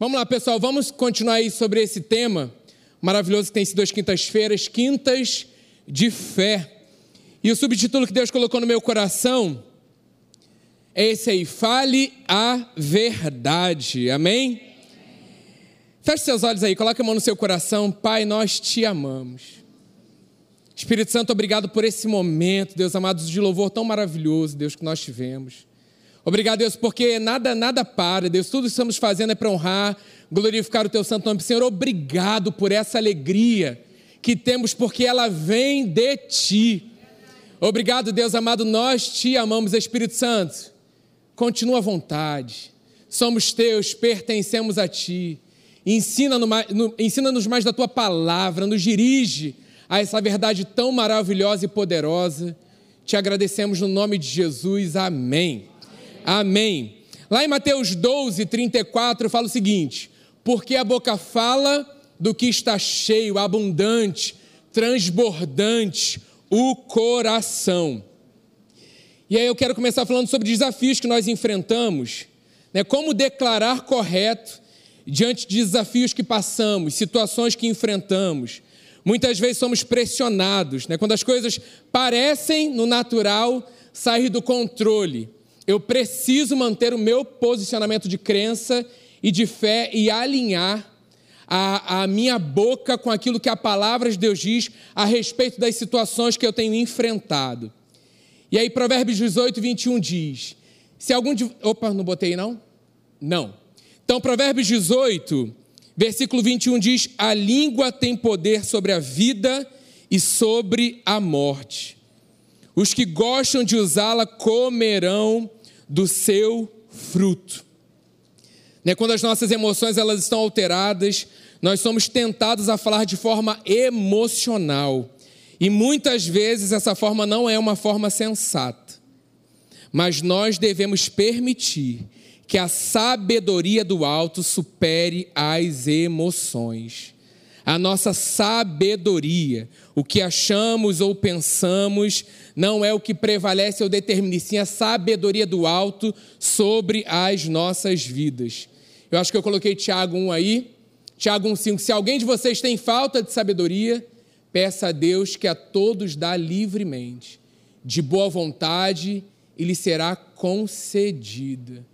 Vamos lá, pessoal, vamos continuar aí sobre esse tema maravilhoso que tem sido as quintas-feiras, quintas de fé. E o subtítulo que Deus colocou no meu coração é esse aí: Fale a verdade. Amém? Feche seus olhos aí, coloque a mão no seu coração. Pai, nós te amamos. Espírito Santo, obrigado por esse momento, Deus amados, de louvor tão maravilhoso, Deus, que nós tivemos. Obrigado, Deus, porque nada, nada para, Deus. Tudo que estamos fazendo é para honrar, glorificar o teu santo nome. Senhor, obrigado por essa alegria que temos, porque ela vem de ti. Obrigado, Deus amado, nós te amamos, Espírito Santo. Continua à vontade. Somos teus, pertencemos a ti. Ensina-nos ensina mais da tua palavra, nos dirige a essa verdade tão maravilhosa e poderosa. Te agradecemos no nome de Jesus. Amém. Amém. Lá em Mateus 12, 34, fala o seguinte: Porque a boca fala do que está cheio, abundante, transbordante, o coração. E aí eu quero começar falando sobre desafios que nós enfrentamos, né? como declarar correto diante de desafios que passamos, situações que enfrentamos. Muitas vezes somos pressionados, né? quando as coisas parecem no natural sair do controle eu preciso manter o meu posicionamento de crença e de fé e alinhar a, a, minha boca com aquilo que a palavra de Deus diz a respeito das situações que eu tenho enfrentado. E aí, Provérbios 18, 21 diz: Se algum de. Opa, não botei não? Não. Então, Provérbios 18, versículo 21 diz: A língua tem poder sobre a vida e sobre a morte. Os que gostam de usá-la comerão do seu fruto. Né, quando as nossas emoções elas estão alteradas, nós somos tentados a falar de forma emocional. E muitas vezes essa forma não é uma forma sensata. Mas nós devemos permitir que a sabedoria do alto supere as emoções a nossa sabedoria. O que achamos ou pensamos não é o que prevalece ou determina, sim a sabedoria do alto sobre as nossas vidas. Eu acho que eu coloquei Tiago 1 aí. Tiago 1,5. Se alguém de vocês tem falta de sabedoria, peça a Deus que a todos dá livremente, de boa vontade, e lhe será concedida.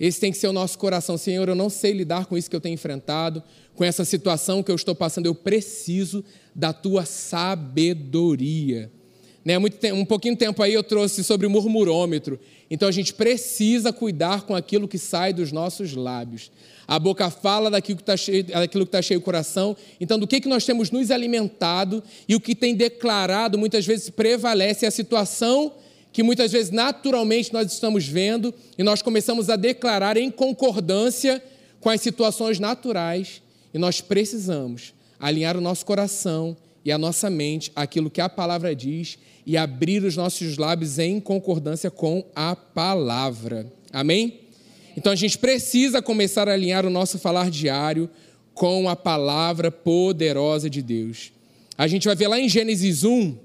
Esse tem que ser o nosso coração. Senhor, eu não sei lidar com isso que eu tenho enfrentado, com essa situação que eu estou passando. Eu preciso da tua sabedoria. Né, muito tempo, um pouquinho tempo aí eu trouxe sobre o murmurômetro. Então a gente precisa cuidar com aquilo que sai dos nossos lábios. A boca fala daquilo que está cheio, daquilo que está cheio o coração. Então, do que, que nós temos nos alimentado e o que tem declarado muitas vezes prevalece a situação que muitas vezes naturalmente nós estamos vendo e nós começamos a declarar em concordância com as situações naturais e nós precisamos alinhar o nosso coração e a nossa mente àquilo que a palavra diz e abrir os nossos lábios em concordância com a palavra. Amém? Então a gente precisa começar a alinhar o nosso falar diário com a palavra poderosa de Deus. A gente vai ver lá em Gênesis 1,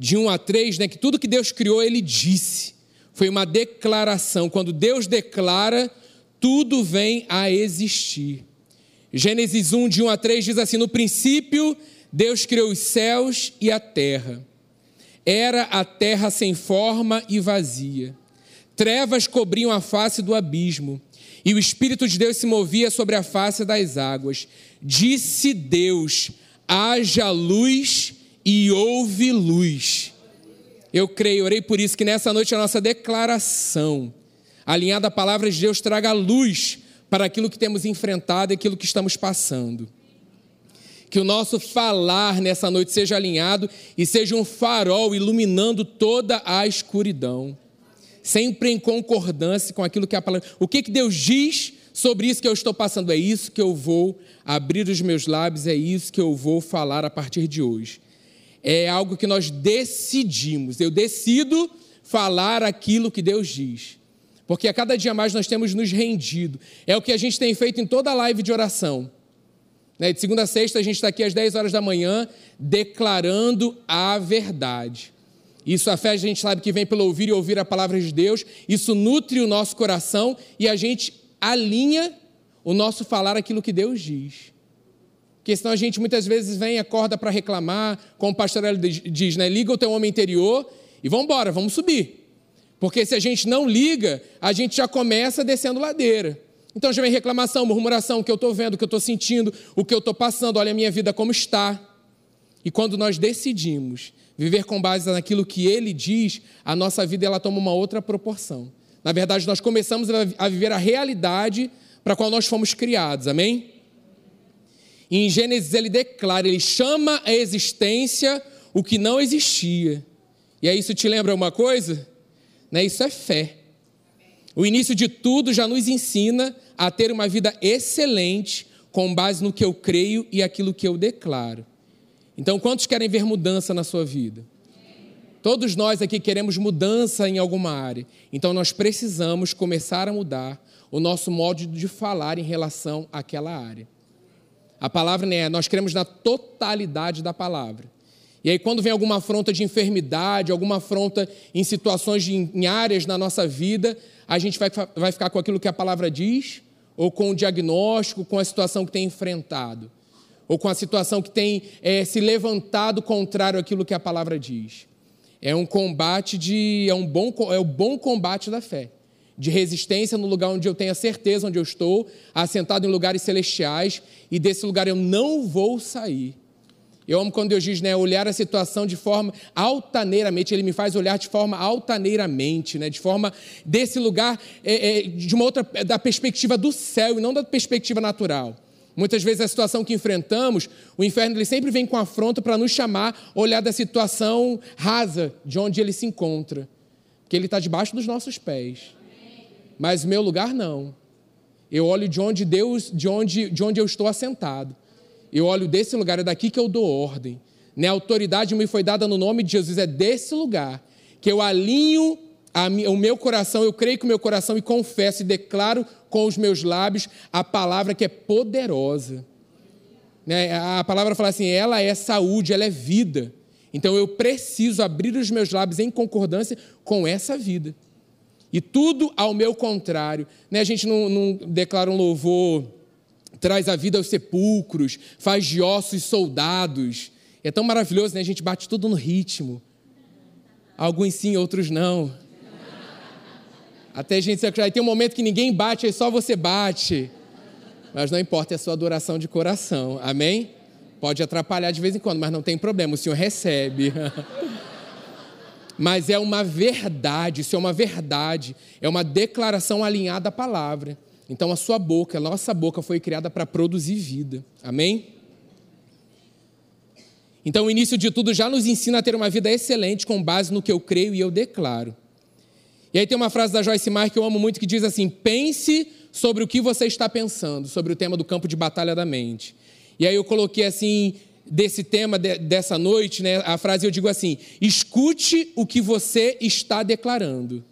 de 1 a 3, né, que tudo que Deus criou, ele disse. Foi uma declaração. Quando Deus declara, tudo vem a existir. Gênesis 1, de 1 a 3 diz assim: No princípio, Deus criou os céus e a terra. Era a terra sem forma e vazia. Trevas cobriam a face do abismo, e o Espírito de Deus se movia sobre a face das águas. Disse Deus: haja luz e houve luz. Eu creio, orei por isso, que nessa noite a nossa declaração, alinhada à palavra de Deus, traga luz para aquilo que temos enfrentado e aquilo que estamos passando. Que o nosso falar nessa noite seja alinhado e seja um farol iluminando toda a escuridão, sempre em concordância com aquilo que a palavra. O que, que Deus diz sobre isso que eu estou passando? É isso que eu vou abrir os meus lábios, é isso que eu vou falar a partir de hoje é algo que nós decidimos. Eu decido falar aquilo que Deus diz. Porque a cada dia mais nós temos nos rendido. É o que a gente tem feito em toda a live de oração. Né, de segunda a sexta, a gente está aqui às 10 horas da manhã, declarando a verdade. Isso a fé a gente sabe que vem pelo ouvir e ouvir a palavra de Deus. Isso nutre o nosso coração e a gente alinha o nosso falar aquilo que Deus diz. Porque senão a gente muitas vezes vem, acorda para reclamar, como o pastor diz, né? Liga o teu homem interior e vamos embora, vamos subir. Porque se a gente não liga, a gente já começa descendo ladeira. Então já vem reclamação, murmuração, o que eu estou vendo, o que eu estou sentindo, o que eu estou passando, olha a minha vida como está. E quando nós decidimos viver com base naquilo que ele diz, a nossa vida ela toma uma outra proporção. Na verdade, nós começamos a viver a realidade para a qual nós fomos criados, amém? E em Gênesis ele declara, ele chama a existência o que não existia. E aí isso te lembra uma coisa? Né? Isso é fé. O início de tudo já nos ensina a ter uma vida excelente com base no que eu creio e aquilo que eu declaro. Então, quantos querem ver mudança na sua vida? Todos nós aqui queremos mudança em alguma área. Então, nós precisamos começar a mudar o nosso modo de falar em relação àquela área. A palavra né, nós queremos na totalidade da palavra. E aí, quando vem alguma afronta de enfermidade, alguma afronta em situações, de, em áreas na nossa vida, a gente vai, vai ficar com aquilo que a palavra diz, ou com o diagnóstico, com a situação que tem enfrentado, ou com a situação que tem é, se levantado contrário àquilo que a palavra diz. É um combate de. É um bom, é o bom combate da fé de resistência no lugar onde eu tenho a certeza onde eu estou, assentado em lugares celestiais, e desse lugar eu não vou sair. Eu amo quando Deus diz, né, olhar a situação de forma altaneiramente, Ele me faz olhar de forma altaneiramente, né, de forma desse lugar, é, é, de uma outra, da perspectiva do céu e não da perspectiva natural. Muitas vezes a situação que enfrentamos, o inferno ele sempre vem com afronta para nos chamar olhar da situação rasa de onde ele se encontra, porque ele está debaixo dos nossos pés mas meu lugar não. Eu olho de onde Deus, de onde, de onde eu estou assentado. Eu olho desse lugar, é daqui que eu dou ordem. Né? A autoridade me foi dada no nome de Jesus, é desse lugar que eu alinho a, o meu coração, eu creio com o meu coração e confesso e declaro com os meus lábios a palavra que é poderosa. Né? A palavra fala assim: ela é saúde, ela é vida. Então eu preciso abrir os meus lábios em concordância com essa vida. E tudo ao meu contrário. Né? A gente não, não declara um louvor, traz a vida aos sepulcros, faz de ossos soldados. É tão maravilhoso, né? A gente bate tudo no ritmo. Alguns sim, outros não. Até a gente se aí tem um momento que ninguém bate, aí só você bate. Mas não importa, é a sua adoração de coração. Amém? Pode atrapalhar de vez em quando, mas não tem problema, o Senhor recebe. mas é uma verdade, isso é uma verdade, é uma declaração alinhada à palavra. Então a sua boca, a nossa boca foi criada para produzir vida. Amém? Então o início de tudo já nos ensina a ter uma vida excelente com base no que eu creio e eu declaro. E aí tem uma frase da Joyce Meyer que eu amo muito que diz assim: pense sobre o que você está pensando, sobre o tema do campo de batalha da mente. E aí eu coloquei assim, desse tema de, dessa noite, né, a frase eu digo assim: escute o que você está declarando.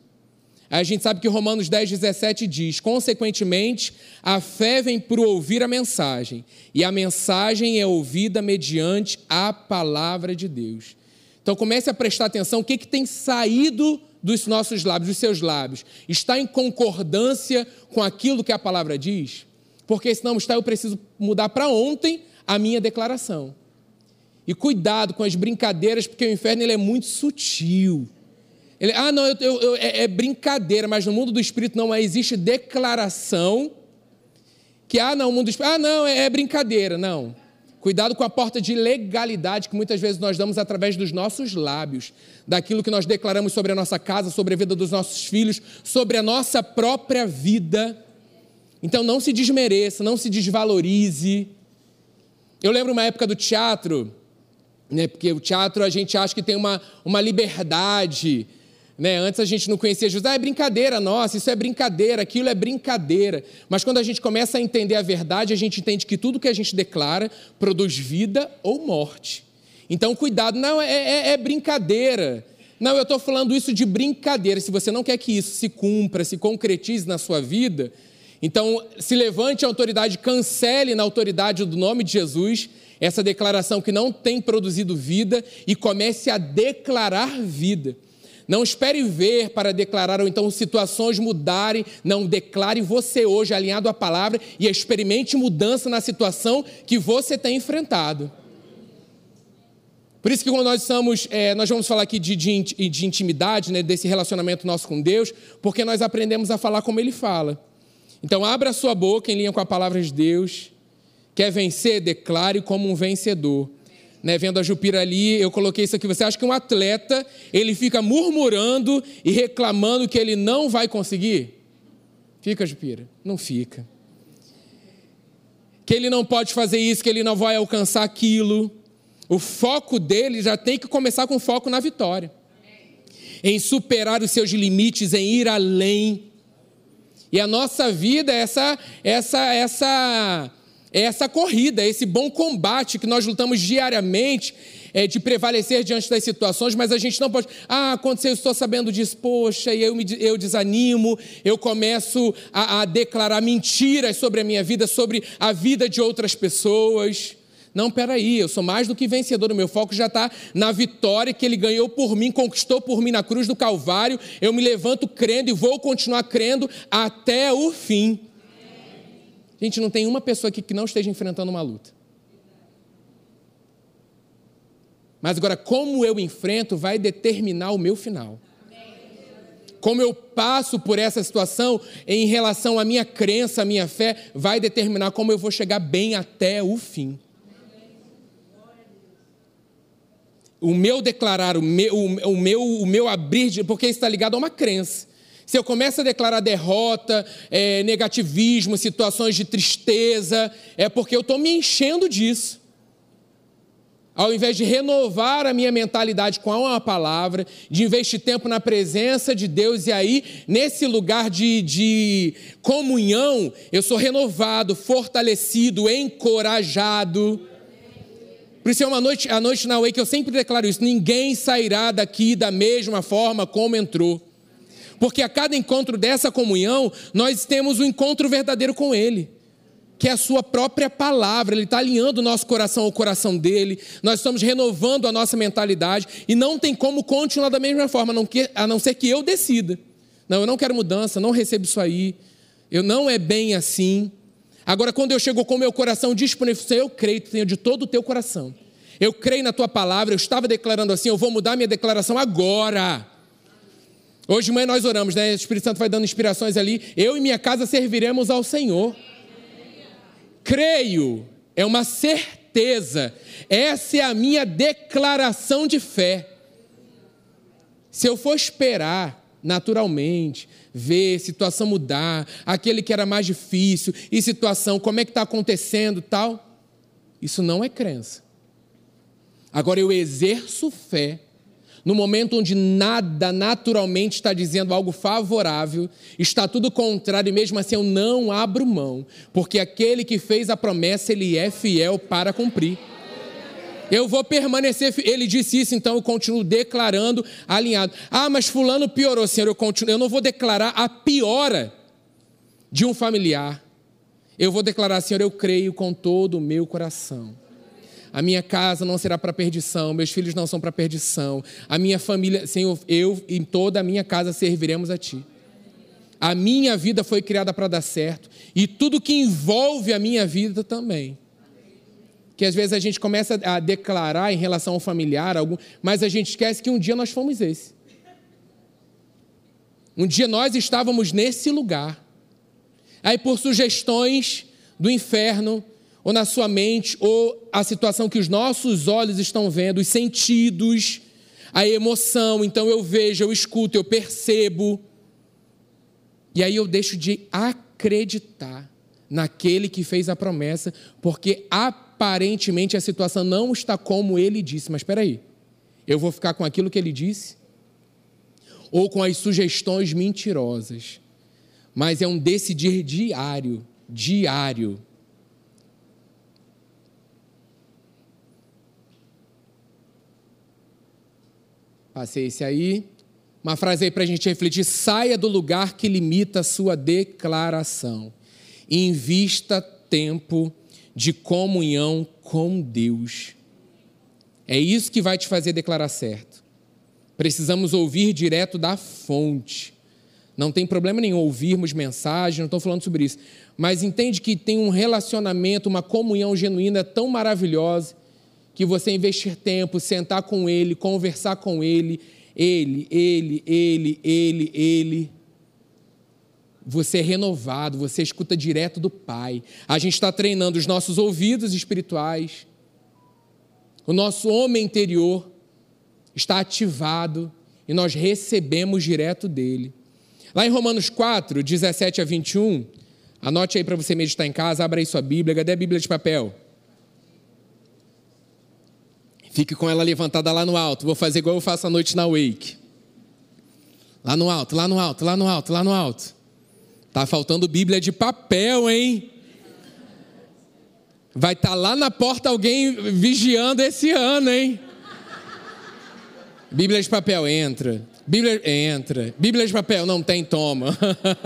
A gente sabe que Romanos 10, 17 diz: consequentemente, a fé vem por ouvir a mensagem, e a mensagem é ouvida mediante a palavra de Deus. Então comece a prestar atenção o que, que tem saído dos nossos lábios, dos seus lábios. Está em concordância com aquilo que a palavra diz? Porque senão está, eu preciso mudar para ontem a minha declaração. E cuidado com as brincadeiras, porque o inferno ele é muito sutil. Ele, ah, não, eu, eu, é, é, brincadeira, mas no mundo do espírito não existe declaração que, ah, não, o mundo do espírito, ah, não, é, é brincadeira. Não. Cuidado com a porta de legalidade que muitas vezes nós damos através dos nossos lábios, daquilo que nós declaramos sobre a nossa casa, sobre a vida dos nossos filhos, sobre a nossa própria vida. Então não se desmereça, não se desvalorize. Eu lembro uma época do teatro, né? Porque o teatro a gente acha que tem uma, uma liberdade. Né? Antes a gente não conhecia Jesus, ah, é brincadeira, nossa, isso é brincadeira, aquilo é brincadeira. Mas quando a gente começa a entender a verdade, a gente entende que tudo que a gente declara produz vida ou morte. Então, cuidado, não, é, é, é brincadeira. Não, eu estou falando isso de brincadeira. Se você não quer que isso se cumpra, se concretize na sua vida, então se levante a autoridade, cancele na autoridade do nome de Jesus essa declaração que não tem produzido vida e comece a declarar vida. Não espere ver para declarar, ou então situações mudarem. Não, declare você hoje alinhado à palavra e experimente mudança na situação que você tem enfrentado. Por isso que quando nós estamos, é, nós vamos falar aqui de, de, de intimidade, né, desse relacionamento nosso com Deus, porque nós aprendemos a falar como Ele fala. Então, abra a sua boca em linha com a palavra de Deus. Quer vencer? Declare como um vencedor. Né, vendo a Jupira ali, eu coloquei isso aqui. Você acha que um atleta ele fica murmurando e reclamando que ele não vai conseguir? Fica, Jupira? Não fica. Que ele não pode fazer isso, que ele não vai alcançar aquilo. O foco dele já tem que começar com foco na vitória, em superar os seus limites, em ir além. E a nossa vida é essa, essa, essa, é essa corrida, esse bom combate que nós lutamos diariamente é, de prevalecer diante das situações, mas a gente não pode. Ah, aconteceu, eu estou sabendo disso, poxa, e eu, me, eu desanimo, eu começo a, a declarar mentiras sobre a minha vida, sobre a vida de outras pessoas. Não, peraí, eu sou mais do que vencedor, o meu foco já está na vitória que ele ganhou por mim, conquistou por mim na cruz do Calvário. Eu me levanto crendo e vou continuar crendo até o fim. Gente, não tem uma pessoa aqui que não esteja enfrentando uma luta. Mas agora, como eu enfrento vai determinar o meu final. Como eu passo por essa situação em relação à minha crença, à minha fé, vai determinar como eu vou chegar bem até o fim. O meu declarar, o meu, o meu, o meu abrir, porque está ligado a uma crença. Se eu começo a declarar derrota, é, negativismo, situações de tristeza, é porque eu estou me enchendo disso. Ao invés de renovar a minha mentalidade com uma palavra, de investir tempo na presença de Deus, e aí, nesse lugar de, de comunhão, eu sou renovado, fortalecido, encorajado. Por isso é uma noite, a noite na Way que eu sempre declaro isso: ninguém sairá daqui da mesma forma como entrou. Porque a cada encontro dessa comunhão, nós temos um encontro verdadeiro com Ele, que é a Sua própria palavra. Ele está alinhando o nosso coração ao coração dele, nós estamos renovando a nossa mentalidade, e não tem como continuar da mesma forma, a não ser que eu decida. Não, eu não quero mudança, não recebo isso aí, eu não é bem assim. Agora, quando eu chego com o meu coração disponível, eu creio, Senhor, de todo o teu coração. Eu creio na tua palavra, eu estava declarando assim, eu vou mudar minha declaração agora. Hoje de manhã nós oramos, né? O Espírito Santo vai dando inspirações ali. Eu e minha casa serviremos ao Senhor. Creio, é uma certeza. Essa é a minha declaração de fé. Se eu for esperar naturalmente, ver situação mudar, aquele que era mais difícil, e situação, como é que está acontecendo tal. Isso não é crença. Agora eu exerço fé no momento onde nada naturalmente está dizendo algo favorável, está tudo contrário, e mesmo assim eu não abro mão, porque aquele que fez a promessa, ele é fiel para cumprir. Eu vou permanecer. Ele disse isso, então eu continuo declarando alinhado. Ah, mas Fulano piorou, Senhor. Eu, continuo, eu não vou declarar a piora de um familiar. Eu vou declarar, Senhor, eu creio com todo o meu coração. A minha casa não será para perdição, meus filhos não são para perdição. A minha família, Senhor, eu e toda a minha casa serviremos a Ti. A minha vida foi criada para dar certo e tudo que envolve a minha vida também que às vezes a gente começa a declarar em relação ao familiar, algum, mas a gente esquece que um dia nós fomos esse. Um dia nós estávamos nesse lugar. Aí, por sugestões do inferno, ou na sua mente, ou a situação que os nossos olhos estão vendo, os sentidos, a emoção, então eu vejo, eu escuto, eu percebo. E aí eu deixo de acreditar naquele que fez a promessa, porque aparentemente a situação não está como ele disse. Mas espera aí, eu vou ficar com aquilo que ele disse? Ou com as sugestões mentirosas? Mas é um decidir diário, diário. Passei esse aí. Uma frase aí para a gente refletir: saia do lugar que limita a sua declaração invista tempo de comunhão com Deus. É isso que vai te fazer declarar certo. Precisamos ouvir direto da fonte. Não tem problema nenhum ouvirmos mensagem, não estou falando sobre isso. Mas entende que tem um relacionamento, uma comunhão genuína tão maravilhosa que você investir tempo, sentar com ele, conversar com ele, ele, ele, ele, ele, ele. Você é renovado, você escuta direto do Pai. A gente está treinando os nossos ouvidos espirituais, o nosso homem interior está ativado e nós recebemos direto dele. Lá em Romanos 4, 17 a 21, anote aí para você meditar em casa, abra aí sua Bíblia, cadê a Bíblia de papel? Fique com ela levantada lá no alto. Vou fazer igual eu faço à noite na Wake. Lá no alto, lá no alto, lá no alto, lá no alto. Tá faltando Bíblia de papel, hein? Vai estar tá lá na porta alguém vigiando esse ano, hein? Bíblia de papel, entra. Bíblia, entra. Bíblia de papel, não tem, toma.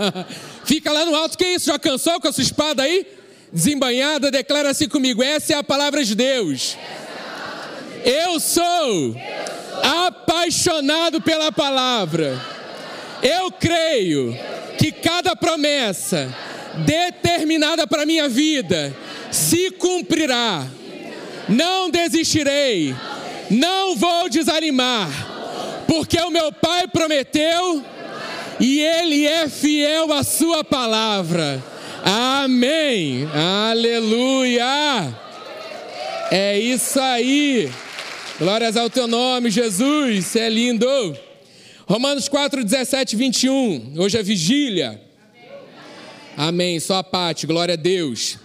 Fica lá no alto, que isso? Já cansou com a sua espada aí? Desembanhada, declara assim comigo: essa é a palavra de Deus. Eu sou apaixonado pela palavra. Eu creio que cada promessa determinada para minha vida se cumprirá. Não desistirei não vou desanimar, porque o meu Pai prometeu e Ele é fiel à Sua palavra. Amém. Aleluia. É isso aí. Glórias ao teu nome, Jesus. Você é lindo. Romanos 4, 17, 21. Hoje é vigília. Amém. Só a parte. Glória a Deus.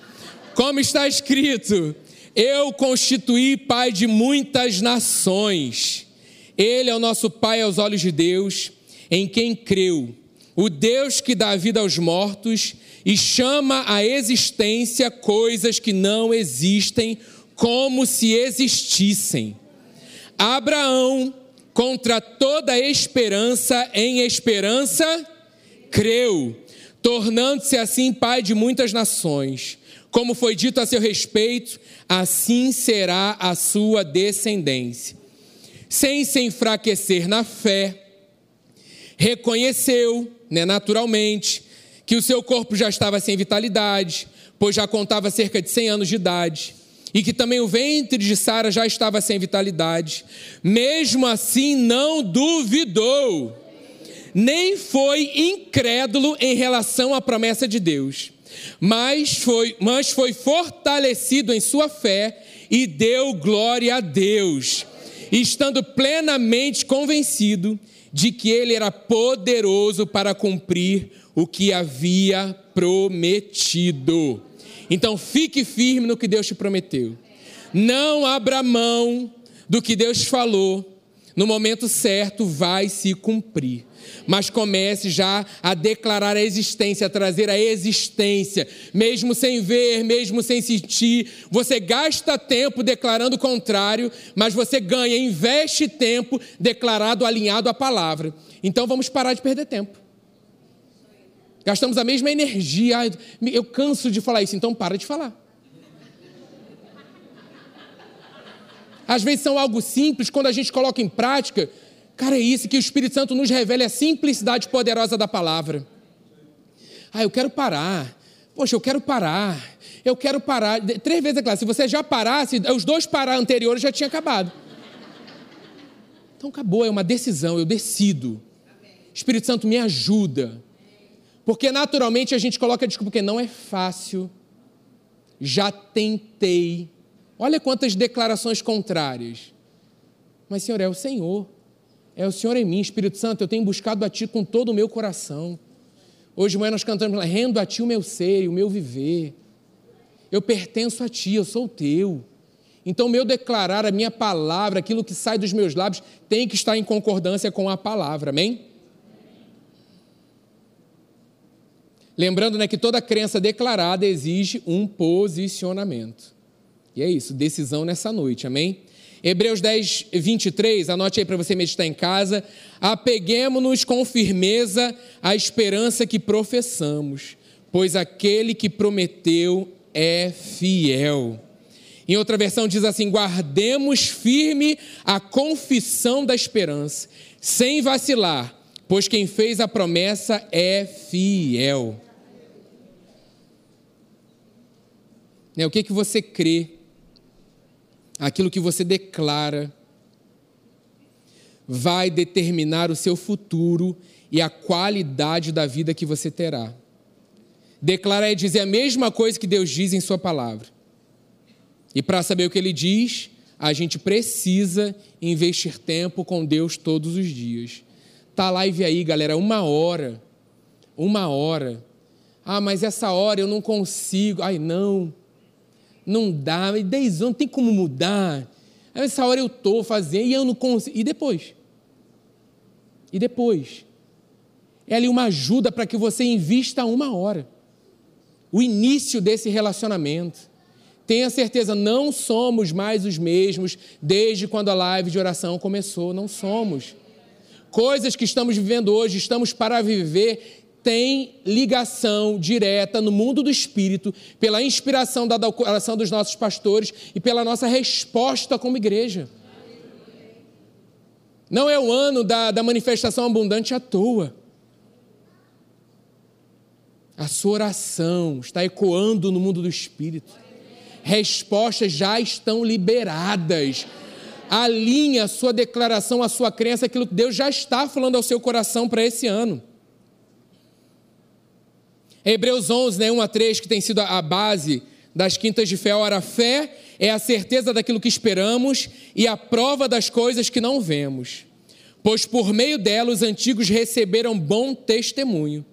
Como está escrito: eu constituí pai de muitas nações. Ele é o nosso pai aos olhos de Deus, em quem creu. O Deus que dá vida aos mortos e chama à existência coisas que não existem, como se existissem. Abraão, contra toda esperança, em esperança, creu, tornando-se assim pai de muitas nações. Como foi dito a seu respeito, assim será a sua descendência. Sem se enfraquecer na fé, reconheceu, né, naturalmente, que o seu corpo já estava sem vitalidade, pois já contava cerca de 100 anos de idade, e que também o ventre de Sara já estava sem vitalidade. Mesmo assim, não duvidou, nem foi incrédulo em relação à promessa de Deus mas foi, mas foi fortalecido em sua fé e deu glória a Deus, estando plenamente convencido de que ele era poderoso para cumprir o que havia prometido. Então fique firme no que Deus te prometeu. Não abra mão do que Deus falou. No momento certo vai se cumprir mas comece já a declarar a existência, a trazer a existência, mesmo sem ver, mesmo sem sentir. Você gasta tempo declarando o contrário, mas você ganha, investe tempo declarado, alinhado à palavra. Então vamos parar de perder tempo. Gastamos a mesma energia. Eu canso de falar isso, então para de falar. Às vezes são algo simples, quando a gente coloca em prática, Cara, é isso que o Espírito Santo nos revela, é a simplicidade poderosa da palavra. Ah, eu quero parar. Poxa, eu quero parar. Eu quero parar. Três vezes é claro. Se você já parasse, os dois parar anteriores já tinha acabado. Então acabou, é uma decisão, eu decido. Espírito Santo me ajuda. Porque naturalmente a gente coloca desculpa, porque não é fácil. Já tentei. Olha quantas declarações contrárias. Mas, Senhor, é o Senhor. É o Senhor em mim, Espírito Santo, eu tenho buscado a Ti com todo o meu coração. Hoje de manhã nós cantamos, rendo a Ti o meu ser e o meu viver. Eu pertenço a Ti, eu sou Teu. Então, meu declarar, a minha palavra, aquilo que sai dos meus lábios, tem que estar em concordância com a palavra, amém? Lembrando né, que toda crença declarada exige um posicionamento. E é isso, decisão nessa noite, amém? Hebreus 10, 23, anote aí para você meditar em casa. Apeguemos-nos com firmeza à esperança que professamos, pois aquele que prometeu é fiel. Em outra versão diz assim: guardemos firme a confissão da esperança, sem vacilar, pois quem fez a promessa é fiel. Né, o que, que você crê, aquilo que você declara, vai determinar o seu futuro e a qualidade da vida que você terá. Declarar é dizer a mesma coisa que Deus diz em Sua palavra. E para saber o que Ele diz, a gente precisa investir tempo com Deus todos os dias. Tá live aí, galera, uma hora. Uma hora. Ah, mas essa hora eu não consigo. Ai, não. Não dá. Dez anos, não tem como mudar. Essa hora eu estou fazendo e eu não consigo. E depois? E depois? É ali uma ajuda para que você invista uma hora o início desse relacionamento. Tenha certeza, não somos mais os mesmos desde quando a live de oração começou. Não somos. Coisas que estamos vivendo hoje, estamos para viver, tem ligação direta no mundo do espírito, pela inspiração da oração dos nossos pastores e pela nossa resposta como igreja. Não é o ano da, da manifestação abundante à toa. A sua oração está ecoando no mundo do espírito. Respostas já estão liberadas. Alinhe a sua declaração, a sua crença, aquilo que Deus já está falando ao seu coração para esse ano. Hebreus 11, né, 1 a 3, que tem sido a base das quintas de fé. Ora, a fé é a certeza daquilo que esperamos e a prova das coisas que não vemos. Pois por meio dela os antigos receberam bom testemunho.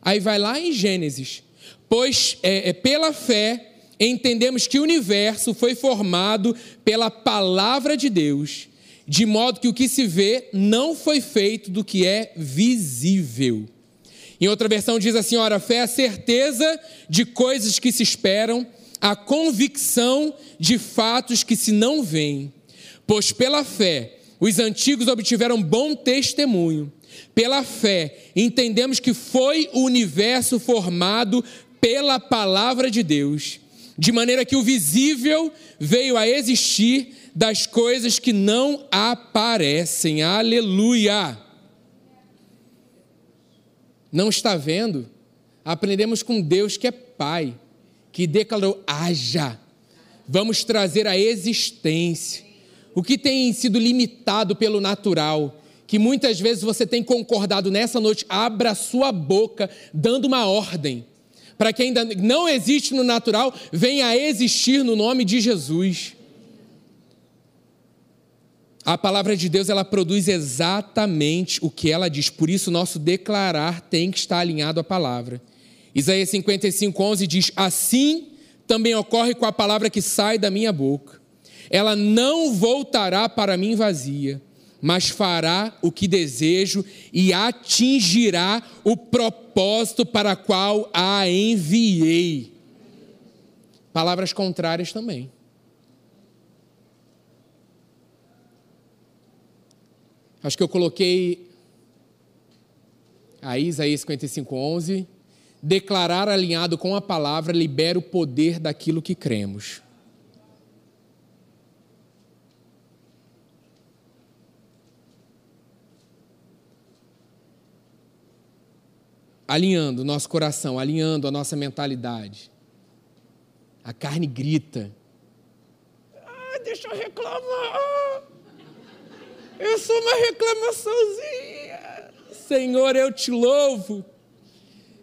Aí vai lá em Gênesis. Pois é, é, pela fé entendemos que o universo foi formado pela palavra de Deus, de modo que o que se vê não foi feito do que é visível. Em outra versão diz assim: ora, fé é a certeza de coisas que se esperam, a convicção de fatos que se não veem. Pois pela fé os antigos obtiveram bom testemunho. Pela fé, entendemos que foi o universo formado pela palavra de Deus, de maneira que o visível veio a existir das coisas que não aparecem. Aleluia! Não está vendo? Aprendemos com Deus que é Pai, que declarou: haja. Vamos trazer a existência. O que tem sido limitado pelo natural, que muitas vezes você tem concordado nessa noite, abra sua boca, dando uma ordem, para que ainda não existe no natural, venha a existir no nome de Jesus. A palavra de Deus, ela produz exatamente o que ela diz, por isso nosso declarar tem que estar alinhado à palavra. Isaías 55, 11 diz: Assim também ocorre com a palavra que sai da minha boca. Ela não voltará para mim vazia, mas fará o que desejo e atingirá o propósito para qual a enviei. Palavras contrárias também. Acho que eu coloquei aí Isaías 55, 11. Declarar alinhado com a palavra libera o poder daquilo que cremos. alinhando o nosso coração, alinhando a nossa mentalidade. A carne grita. Ah, deixa eu reclamar. Eu sou uma reclamaçãozinha. Senhor, eu te louvo.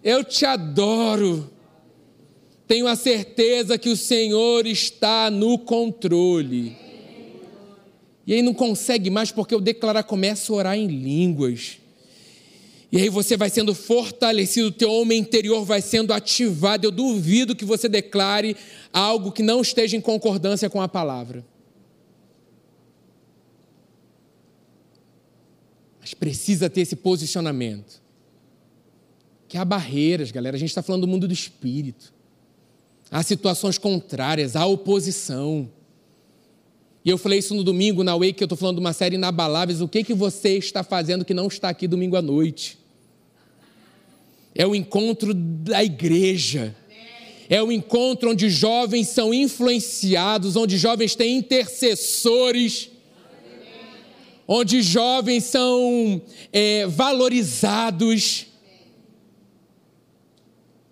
Eu te adoro. Tenho a certeza que o Senhor está no controle. E aí não consegue mais porque eu declarar começa a orar em línguas. E aí você vai sendo fortalecido, o teu homem interior vai sendo ativado. Eu duvido que você declare algo que não esteja em concordância com a palavra. Precisa ter esse posicionamento. Que há barreiras, galera. A gente está falando do mundo do espírito. Há situações contrárias, há oposição. E eu falei isso no domingo, na Wake, eu estou falando de uma série inabaláveis. O que, que você está fazendo que não está aqui domingo à noite? é o encontro da igreja. É o encontro onde jovens são influenciados, onde jovens têm intercessores, onde jovens são é, valorizados.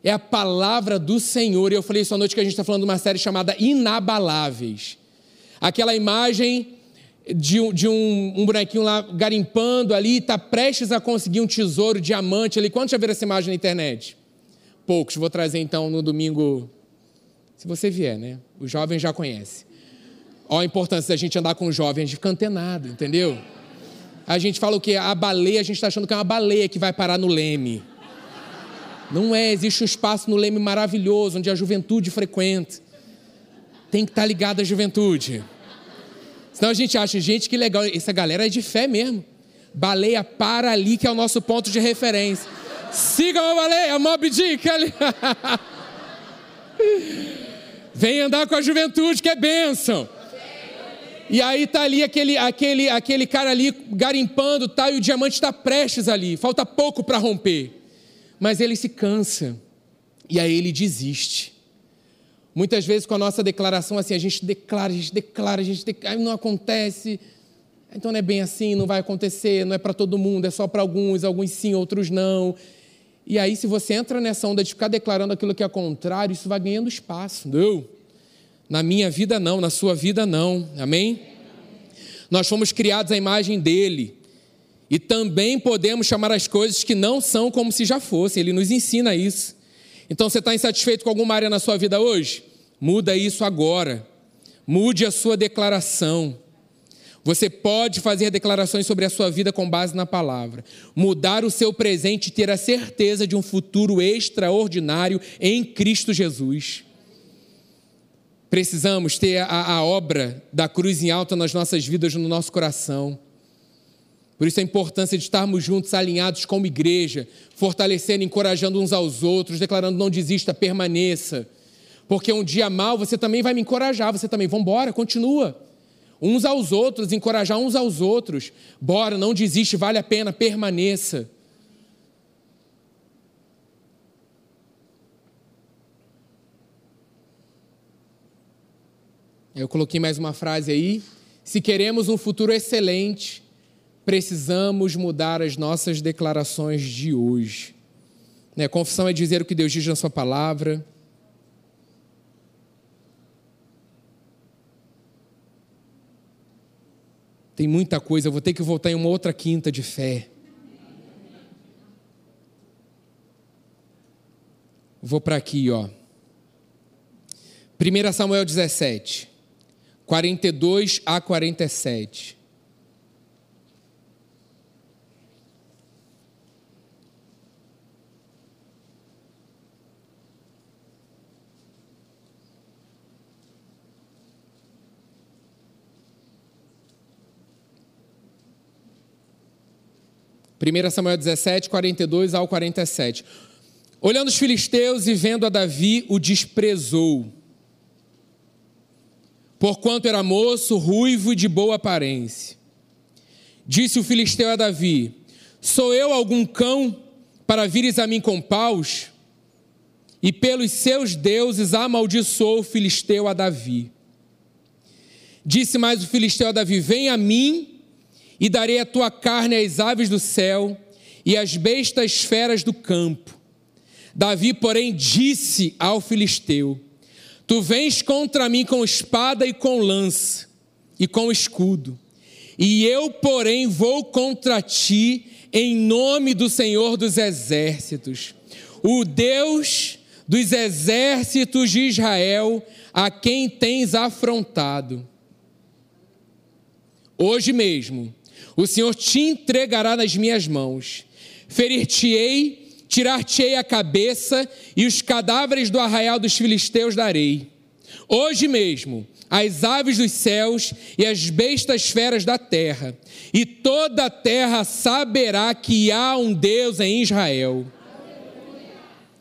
É a palavra do Senhor. E eu falei isso à noite que a gente está falando de uma série chamada Inabaláveis. Aquela imagem de, um, de um, um, bonequinho lá garimpando ali, está prestes a conseguir um tesouro, diamante ali. Quantos já viram essa imagem na internet? Poucos. Vou trazer então no domingo, se você vier, né? Os jovens já conhecem. Olha a importância da gente andar com o jovem, a gente fica antenado, entendeu? A gente fala o quê? A baleia, a gente está achando que é uma baleia que vai parar no leme. Não é, existe um espaço no leme maravilhoso, onde a juventude frequenta. Tem que estar tá ligado à juventude. Senão a gente acha, gente, que legal, essa galera é de fé mesmo. Baleia para ali, que é o nosso ponto de referência. Siga a baleia, Mob Dick ali. Vem andar com a juventude, que é bênção. E aí tá ali aquele, aquele, aquele cara ali garimpando, tá, e o diamante está prestes ali, falta pouco para romper. Mas ele se cansa. E aí ele desiste. Muitas vezes com a nossa declaração assim, a gente declara, a gente declara, a gente declara, não acontece. Então não é bem assim, não vai acontecer, não é para todo mundo, é só para alguns, alguns sim, outros não. E aí, se você entra nessa onda de ficar declarando aquilo que é contrário, isso vai ganhando espaço. Não. Na minha vida, não. Na sua vida, não. Amém? Nós fomos criados à imagem dele. E também podemos chamar as coisas que não são como se já fossem. Ele nos ensina isso. Então você está insatisfeito com alguma área na sua vida hoje? Muda isso agora. Mude a sua declaração. Você pode fazer declarações sobre a sua vida com base na palavra. Mudar o seu presente e ter a certeza de um futuro extraordinário em Cristo Jesus. Precisamos ter a, a obra da cruz em alta nas nossas vidas, no nosso coração. Por isso a importância de estarmos juntos, alinhados como igreja, fortalecendo, encorajando uns aos outros, declarando não desista, permaneça. Porque um dia mal você também vai me encorajar, você também, vamos embora, continua. Uns aos outros, encorajar uns aos outros. Bora, não desiste, vale a pena, permaneça. Eu coloquei mais uma frase aí. Se queremos um futuro excelente, precisamos mudar as nossas declarações de hoje. Né? Confissão é dizer o que Deus diz na Sua palavra. Tem muita coisa, eu vou ter que voltar em uma outra quinta de fé. Vou para aqui, ó. 1 Samuel 17, 42 a 47. 1 Samuel 17, 42 ao 47. Olhando os filisteus e vendo a Davi, o desprezou. Porquanto era moço, ruivo e de boa aparência. Disse o filisteu a Davi: Sou eu algum cão para vires a mim com paus? E pelos seus deuses amaldiçoou o filisteu a Davi. Disse mais o filisteu a Davi: Vem a mim e darei a tua carne às aves do céu e às bestas feras do campo. Davi, porém, disse ao filisteu: Tu vens contra mim com espada e com lança e com escudo, e eu, porém, vou contra ti em nome do Senhor dos exércitos, o Deus dos exércitos de Israel, a quem tens afrontado. Hoje mesmo o Senhor te entregará nas minhas mãos. Ferir-te-ei, tirar-te-ei a cabeça e os cadáveres do arraial dos filisteus darei. Hoje mesmo, as aves dos céus e as bestas feras da terra, e toda a terra saberá que há um Deus em Israel.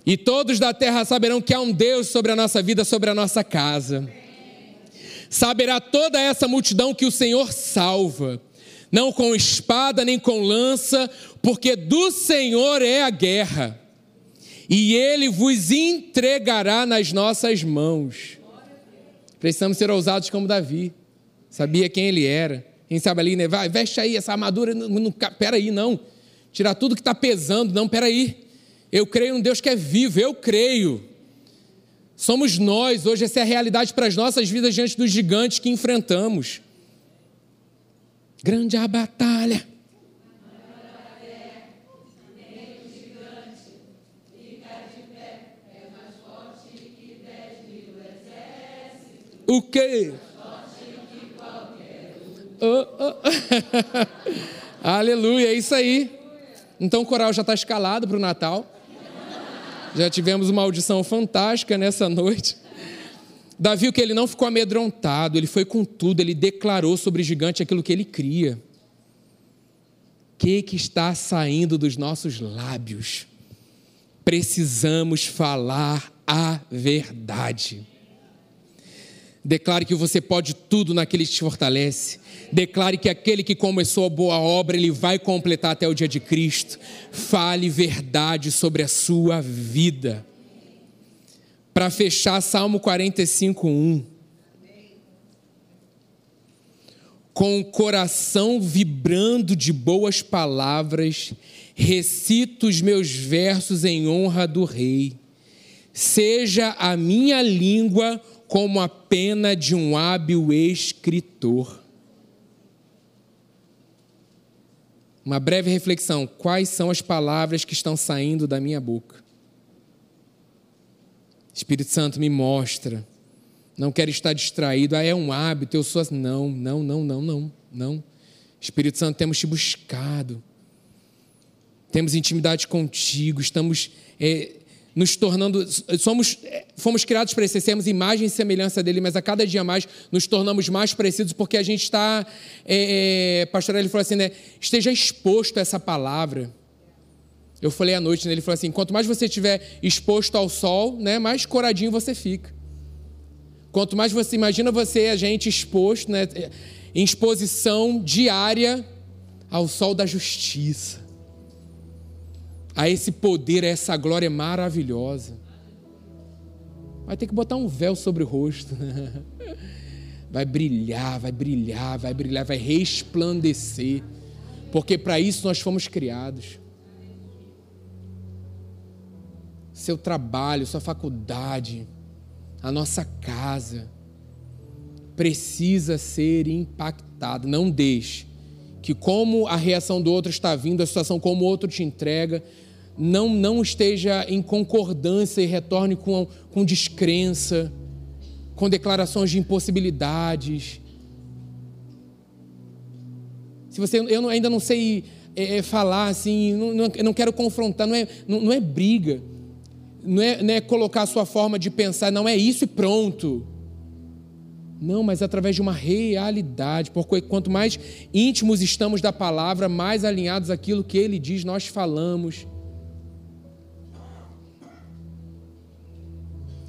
E todos da terra saberão que há um Deus sobre a nossa vida, sobre a nossa casa. Saberá toda essa multidão que o Senhor salva não com espada nem com lança, porque do Senhor é a guerra, e ele vos entregará nas nossas mãos. Precisamos ser ousados como Davi, sabia quem ele era, Quem sabe ali, né? Vai, veste aí essa armadura. Não, não, peraí, não. Tirar tudo que está pesando. Não, peraí. Eu creio num Deus que é vivo, eu creio. Somos nós, hoje essa é a realidade para as nossas vidas diante dos gigantes que enfrentamos. Grande a batalha. O quê? Oh, oh. Aleluia, é isso aí. Então o coral já está escalado para o Natal. Já tivemos uma audição fantástica nessa noite. Davi, o que ele não ficou amedrontado, ele foi com tudo, ele declarou sobre o gigante aquilo que ele cria. O que, que está saindo dos nossos lábios? Precisamos falar a verdade. Declare que você pode tudo naquele que te fortalece. Declare que aquele que começou a boa obra, ele vai completar até o dia de Cristo. Fale verdade sobre a sua vida. Para fechar, Salmo 45, 1. Com o coração vibrando de boas palavras, recito os meus versos em honra do Rei. Seja a minha língua como a pena de um hábil escritor. Uma breve reflexão: quais são as palavras que estão saindo da minha boca? Espírito Santo me mostra. Não quero estar distraído. Ah, é um hábito, eu sou assim. Não, não, não, não, não, não. Espírito Santo, temos te buscado. Temos intimidade contigo, estamos é, nos tornando, somos, fomos criados para sermos imagem e semelhança dele, mas a cada dia mais nos tornamos mais parecidos porque a gente está, é, é, pastor ele falou assim, né, esteja exposto a essa palavra. Eu falei à noite, né, ele falou assim, quanto mais você estiver exposto ao sol, né, mais coradinho você fica. Quanto mais você, imagina você, a gente exposto, né, em exposição diária ao sol da justiça a esse poder, a essa glória maravilhosa. Vai ter que botar um véu sobre o rosto. Vai brilhar, vai brilhar, vai brilhar, vai resplandecer. Porque para isso nós fomos criados. Seu trabalho, sua faculdade, a nossa casa precisa ser impactada. Não deixe que, como a reação do outro está vindo, a situação como o outro te entrega, não, não esteja em concordância e retorne com, com descrença, com declarações de impossibilidades. Se você, eu ainda não sei é, é, falar assim, não, não, eu não quero confrontar, não é, não, não é briga, não é, não é colocar a sua forma de pensar, não é isso e pronto. Não, mas através de uma realidade, porque quanto mais íntimos estamos da palavra, mais alinhados àquilo que ele diz, nós falamos.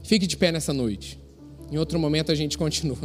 Fique de pé nessa noite. Em outro momento a gente continua.